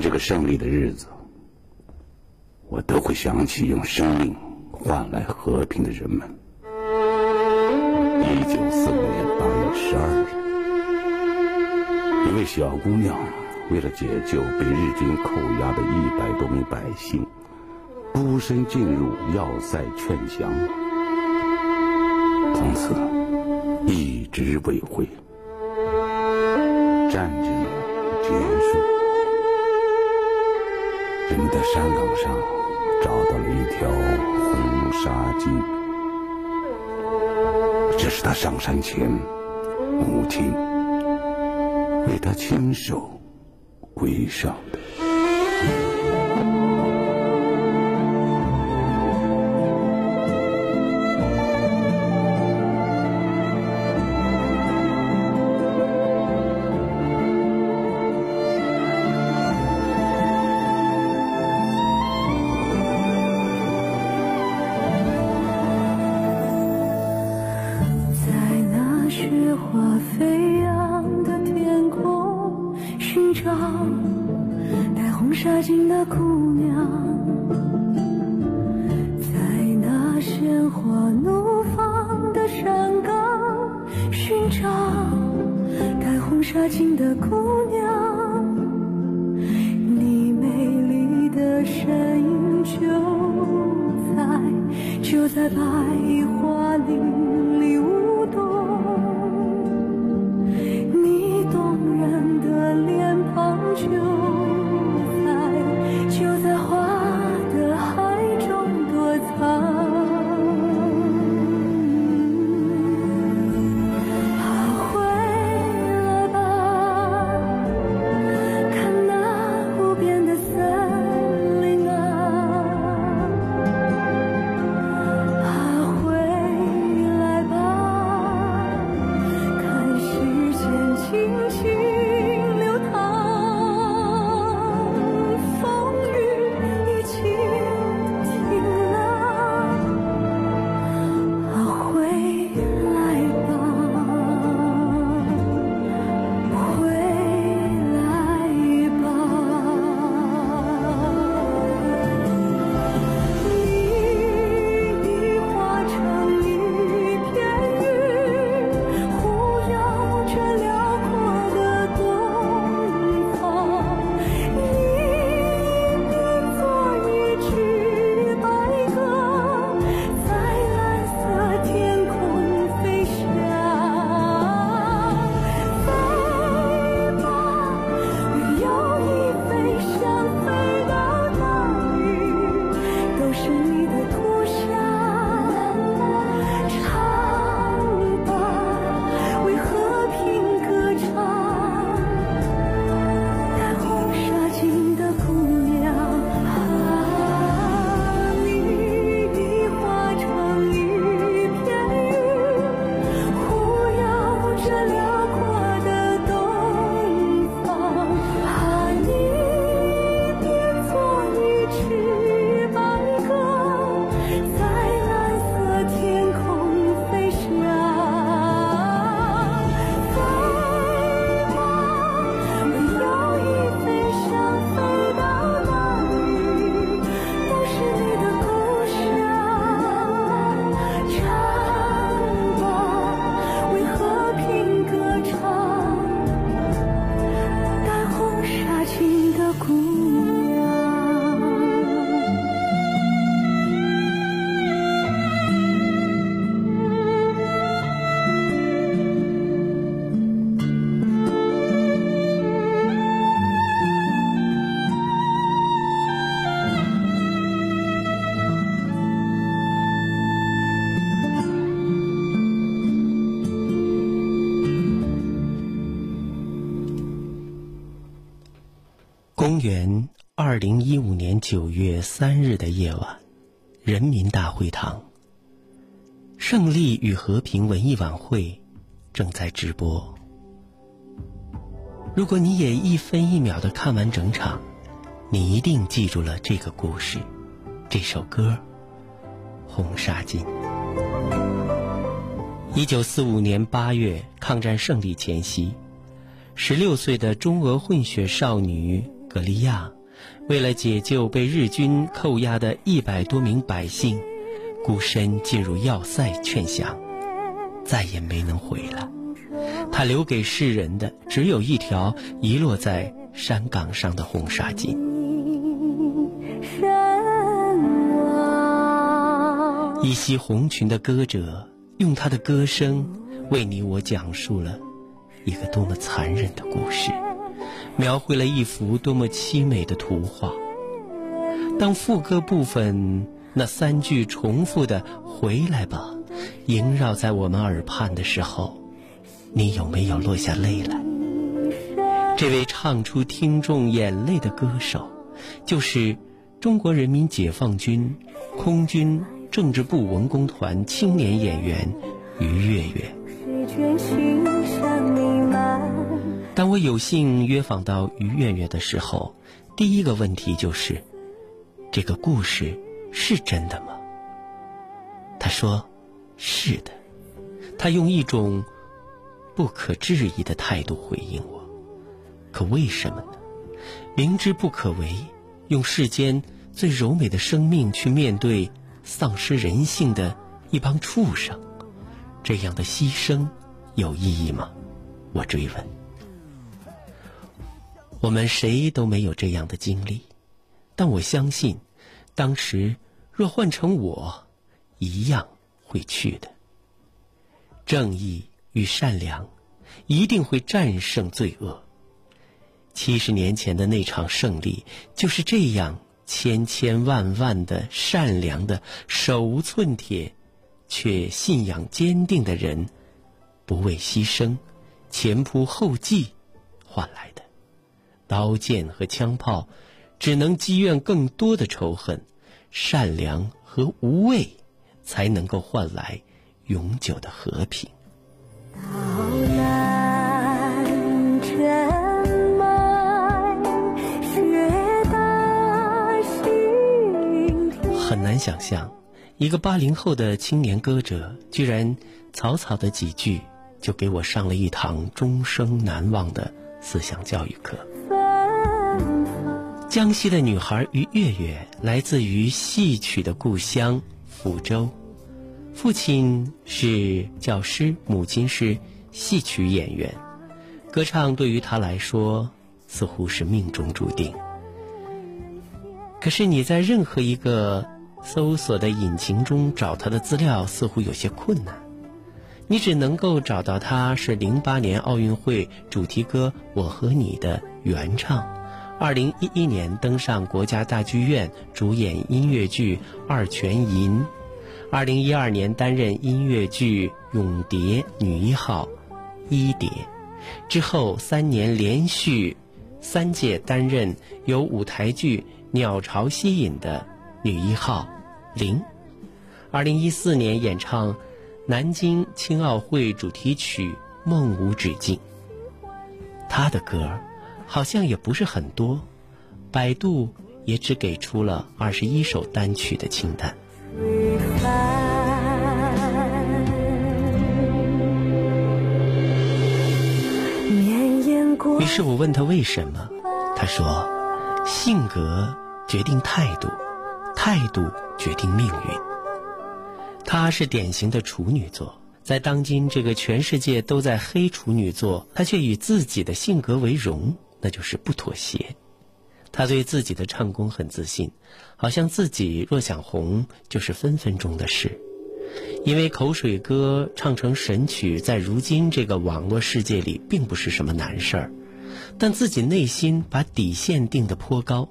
这个胜利的日子，我都会想起用生命换来和平的人们。一九四五年八月十二日，一位小姑娘为了解救被日军扣押的一百多名百姓，孤身进入要塞劝降，从此一直未归。战争结束。人们在山岗上找到了一条红纱巾，这是他上山前母亲为他亲手归上的。戴红纱巾的姑娘。你美丽的身影就在就在白桦林二零一五年九月三日的夜晚，人民大会堂，胜利与和平文艺晚会正在直播。如果你也一分一秒的看完整场，你一定记住了这个故事，这首歌《红纱巾》。一九四五年八月，抗战胜利前夕，十六岁的中俄混血少女格利亚，为了解救被日军扣押的一百多名百姓，孤身进入要塞劝降，再也没能回来。他留给世人的，只有一条遗落在山岗上的红纱巾。一袭红裙的歌者。用他的歌声为你我讲述了一个多么残忍的故事，描绘了一幅多么凄美的图画。当副歌部分那三句重复的“回来吧”萦绕在我们耳畔的时候，你有没有落下泪来？这位唱出听众眼泪的歌手，就是中国人民解放军空军。政治部文工团青年演员于月月。当我有幸约访到于月月的时候，第一个问题就是：这个故事是真的吗？他说：“是的。”他用一种不可置疑的态度回应我。可为什么呢？明知不可为，用世间最柔美的生命去面对。丧失人性的一帮畜生，这样的牺牲有意义吗？我追问。我们谁都没有这样的经历，但我相信，当时若换成我，一样会去的。正义与善良一定会战胜罪恶。七十年前的那场胜利就是这样。千千万万的善良的手无寸铁，却信仰坚定的人，不畏牺牲，前仆后继换来的。刀剑和枪炮只能积怨更多的仇恨，善良和无畏才能够换来永久的和平。很难想象，一个八零后的青年歌者，居然草草的几句就给我上了一堂终生难忘的思想教育课。江西的女孩于月月，来自于戏曲的故乡抚州，父亲是教师，母亲是戏曲演员，歌唱对于她来说似乎是命中注定。可是你在任何一个。搜索的引擎中找他的资料似乎有些困难，你只能够找到他是零八年奥运会主题歌《我和你》的原唱，二零一一年登上国家大剧院主演音乐剧《二泉吟》，二零一二年担任音乐剧《永蝶》女一号一蝶，之后三年连续三届担任由舞台剧《鸟巢》吸引的。女一号，零，二零一四年演唱南京青奥会主题曲《梦无止境》。她的歌好像也不是很多，百度也只给出了二十一首单曲的清单。于是我问他为什么，他说：性格决定态度。态度决定命运。她是典型的处女座，在当今这个全世界都在黑处女座，她却以自己的性格为荣，那就是不妥协。他对自己的唱功很自信，好像自己若想红，就是分分钟的事。因为口水歌唱成神曲，在如今这个网络世界里并不是什么难事儿，但自己内心把底线定得颇高。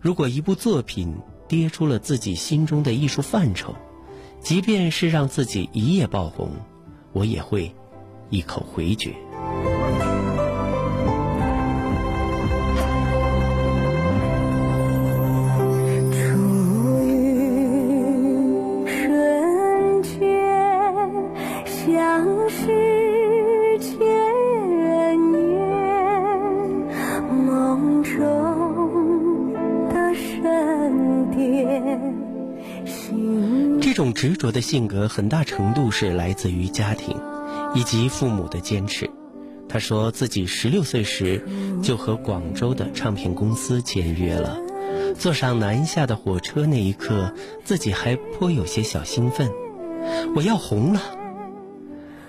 如果一部作品，跌出了自己心中的艺术范畴，即便是让自己一夜爆红，我也会一口回绝。执着的性格，很大程度是来自于家庭，以及父母的坚持。他说自己十六岁时就和广州的唱片公司签约了，坐上南下的火车那一刻，自己还颇有些小兴奋，我要红了。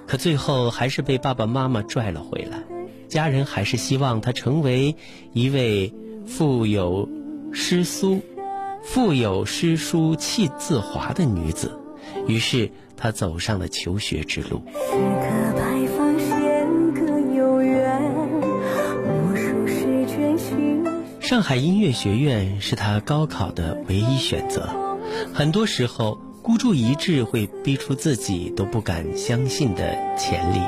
可最后还是被爸爸妈妈拽了回来，家人还是希望他成为一位富有诗书、富有诗书气自华的女子，于是他走上了求学之路。上海音乐学院是他高考的唯一选择，很多时候孤注一掷会逼出自己都不敢相信的潜力。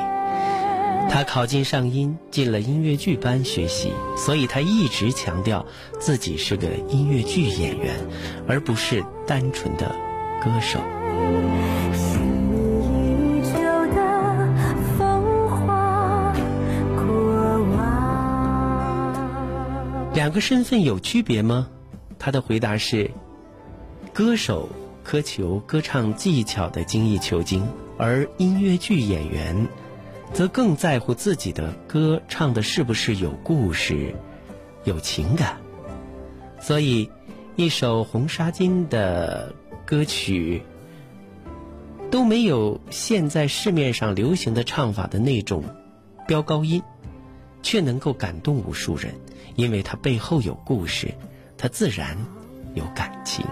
他考进上音，进了音乐剧班学习，所以他一直强调自己是个音乐剧演员，而不是单纯的歌手。两个身份有区别吗？他的回答是：歌手苛求歌唱技巧的精益求精，而音乐剧演员则更在乎自己的歌唱的是不是有故事、有情感。所以，一首《红纱巾》的歌曲都没有现在市面上流行的唱法的那种飙高音，却能够感动无数人。因为它背后有故事，它自然有感情。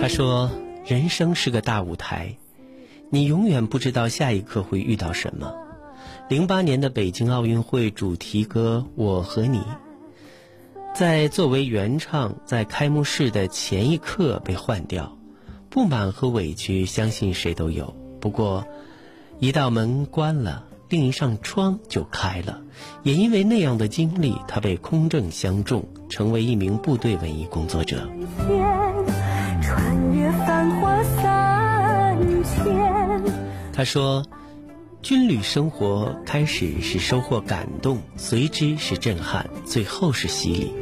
他说：“人生是个大舞台，你永远不知道下一刻会遇到什么。”零八年的北京奥运会主题歌《我和你》，在作为原唱，在开幕式的前一刻被换掉，不满和委屈，相信谁都有。不过。一道门关了，另一扇窗就开了。也因为那样的经历，他被空政相中，成为一名部队文艺工作者。他说：“军旅生活开始是收获感动，随之是震撼，最后是洗礼。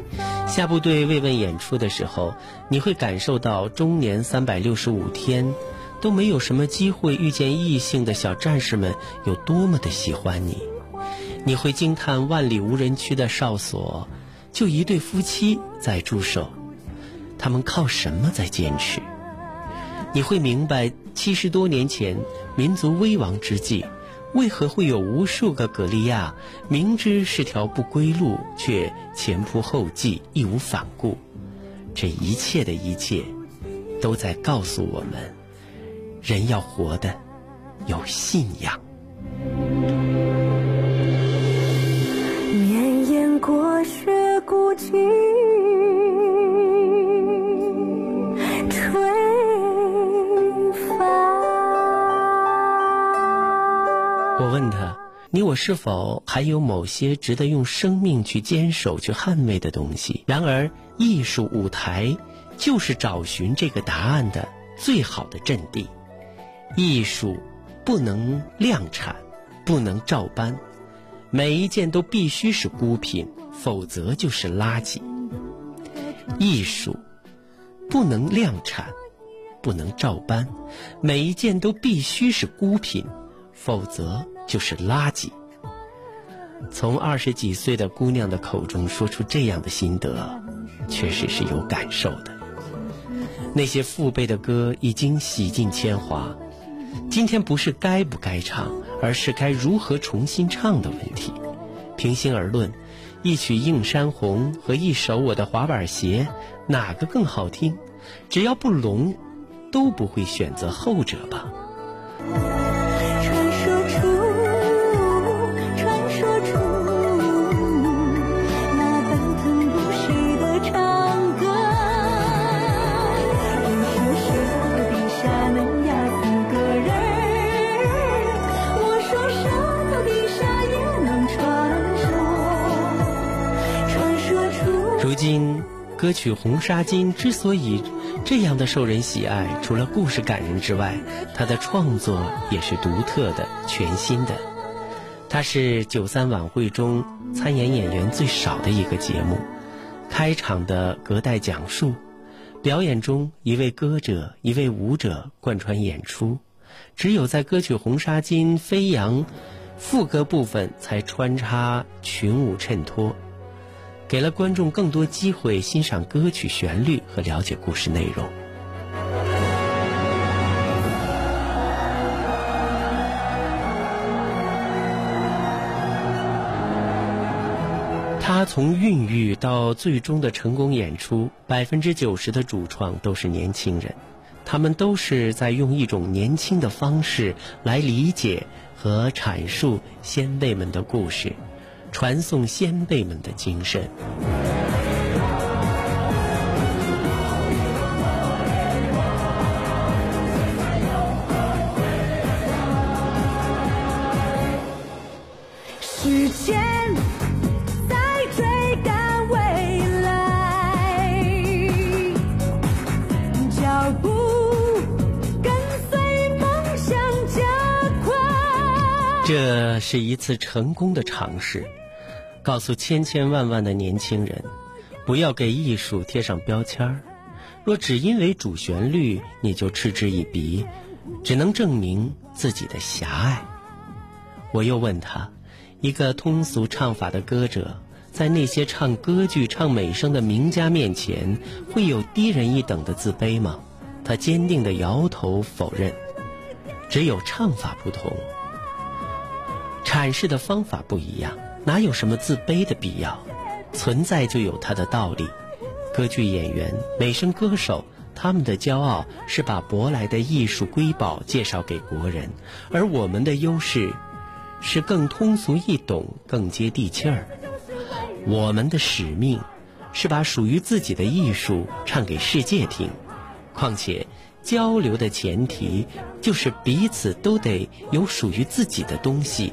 下部队慰问演出的时候，你会感受到中年三百六十五天。”都没有什么机会遇见异性的小战士们有多么的喜欢你，你会惊叹万里无人区的哨所，就一对夫妻在驻守，他们靠什么在坚持？你会明白七十多年前民族危亡之际，为何会有无数个格利亚明知是条不归路，却前仆后继，义无反顾。这一切的一切，都在告诉我们。人要活的有信仰。绵延过雪孤寂，我问他：“你我是否还有某些值得用生命去坚守、去捍卫的东西？”然而，艺术舞台就是找寻这个答案的最好的阵地。艺术不能量产，不能照搬，每一件都必须是孤品，否则就是垃圾。艺术不能量产，不能照搬，每一件都必须是孤品，否则就是垃圾。从二十几岁的姑娘的口中说出这样的心得，确实是有感受的。那些父辈的歌已经洗尽铅华。今天不是该不该唱，而是该如何重新唱的问题。平心而论，一曲《映山红》和一首《我的滑板鞋》，哪个更好听？只要不聋，都不会选择后者吧。如今歌曲《红纱巾》之所以这样的受人喜爱，除了故事感人之外，它的创作也是独特的、全新的。它是九三晚会中参演演员最少的一个节目。开场的隔代讲述，表演中一位歌者、一位舞者贯穿演出，只有在歌曲《红纱巾飞扬》副歌部分才穿插群舞衬托，给了观众更多机会欣赏歌曲旋律和了解故事内容。他从孕育到最终的成功演出，百分之九十的主创都是年轻人，他们都是在用一种年轻的方式来理解和阐述先辈们的故事，传颂先辈们的精神。是一次成功的尝试，告诉千千万万的年轻人，不要给艺术贴上标签儿。若只因为主旋律你就嗤之以鼻，只能证明自己的狭隘。我又问他，一个通俗唱法的歌者，在那些唱歌剧、唱美声的名家面前，会有低人一等的自卑吗？他坚定地摇头否认。只有唱法不同，阐释的方法不一样，哪有什么自卑的必要？存在就有它的道理。歌剧演员、美声歌手，他们的骄傲是把舶来的艺术瑰宝介绍给国人，而我们的优势是更通俗易懂、更接地气儿。我们的使命是把属于自己的艺术唱给世界听。况且，交流的前提就是彼此都得有属于自己的东西，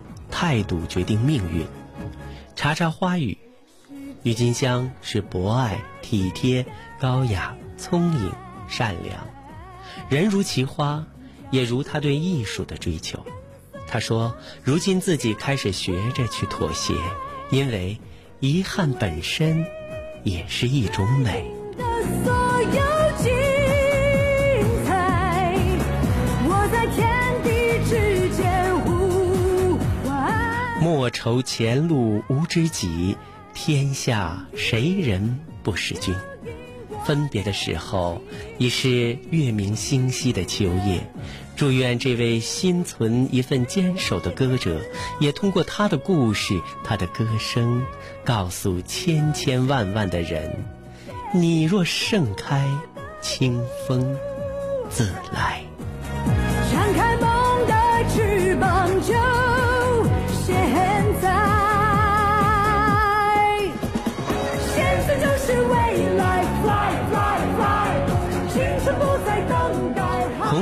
态度决定命运。”查查花语，郁金香是博爱、体贴、高雅、聪颖、善良，人如其花，也如他对艺术的追求。他说：“如今自己开始学着去妥协，因为遗憾本身也是一种美。”莫愁前路无知己，天下谁人不识君。分别的时候，已是月明星稀的秋夜。祝愿这位心存一份坚守的歌者，也通过他的故事、他的歌声，告诉千千万万的人：你若盛开，清风自来。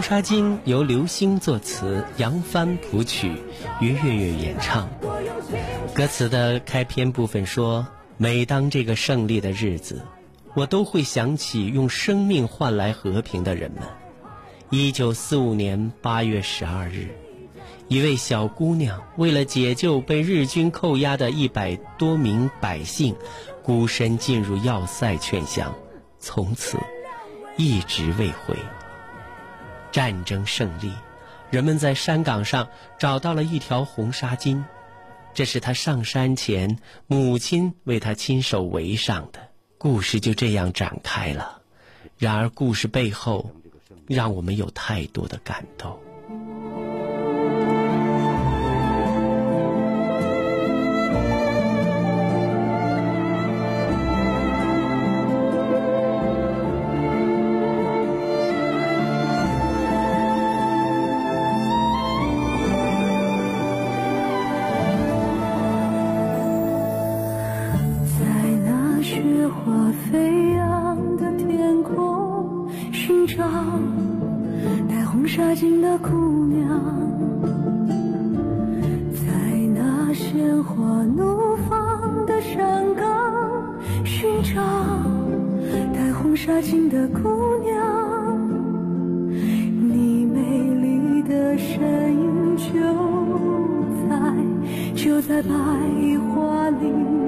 红纱巾》由刘星作词，杨帆谱曲，于月月演唱。歌词的开篇部分说：“每当这个胜利的日子，我都会想起用生命换来和平的人们。”一九四五年八月十二日，一位小姑娘为了解救被日军扣押的一百多名百姓，孤身进入要塞劝降，从此一直未回。战争胜利，人们在山岗上找到了一条红纱巾，这是他上山前母亲为他亲手围上的。故事就这样展开了。然而，故事背后，让我们有太多的感动。就在就在百花林。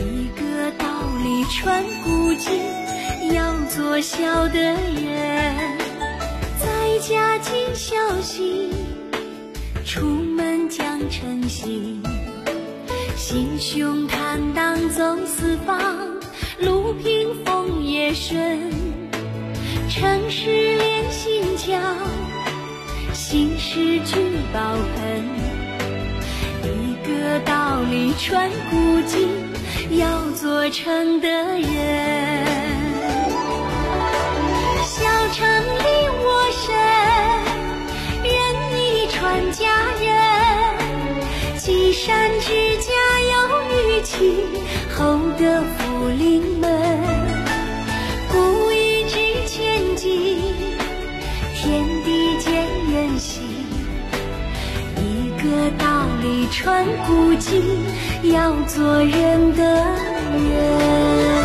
一个道理，传古今。要做孝德人，在家尽孝心，出门讲诚信。心胸坦荡走四方，路平风也顺，诚实连心交，心事聚宝盆。道理传古今要做诚的人。小城里我深认你传家人积善之家有余庆厚德福临门。一串古今要做人的人。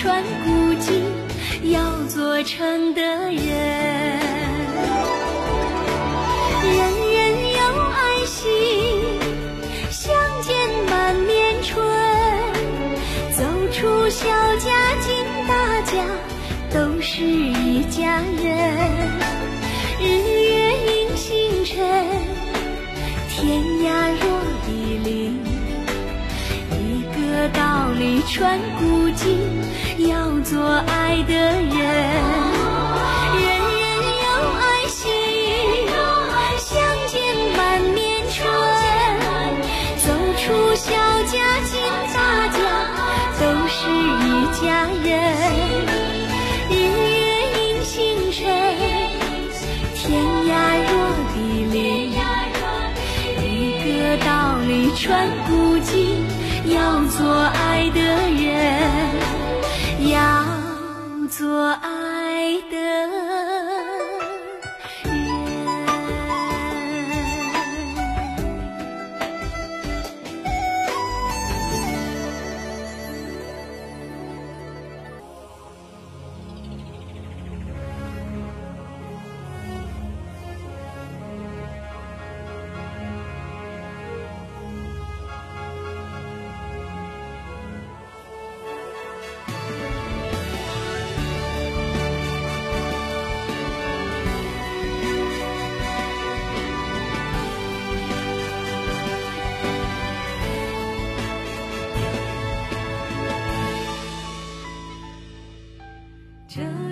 穿古今，要做成的人。人人有爱心，相见满面春。走出小家进大家，都是一家人。日月映星辰，天涯若比邻。一个道理传古今，要做爱的人。人人有爱心，相见满面春。走出小家进大家，都是一家人。日月映星辰，天涯若比邻。一个道理传古今，要做爱的人，要做爱的人。